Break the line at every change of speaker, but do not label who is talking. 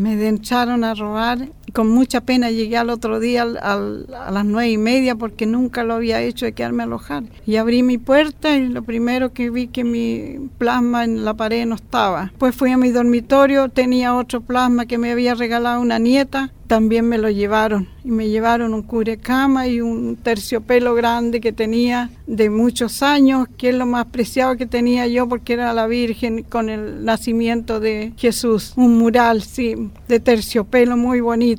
Me entraron a robar. Con mucha pena llegué al otro día a las nueve y media porque nunca lo había hecho de quedarme a alojar. Y abrí mi puerta y lo primero que vi que mi plasma en la pared no estaba. Pues fui a mi dormitorio, tenía otro plasma que me había regalado una nieta también me lo llevaron y me llevaron un cubrecama y un terciopelo grande que tenía de muchos años, que es lo más preciado que tenía yo porque era la Virgen con el nacimiento de Jesús, un mural sí, de terciopelo muy bonito.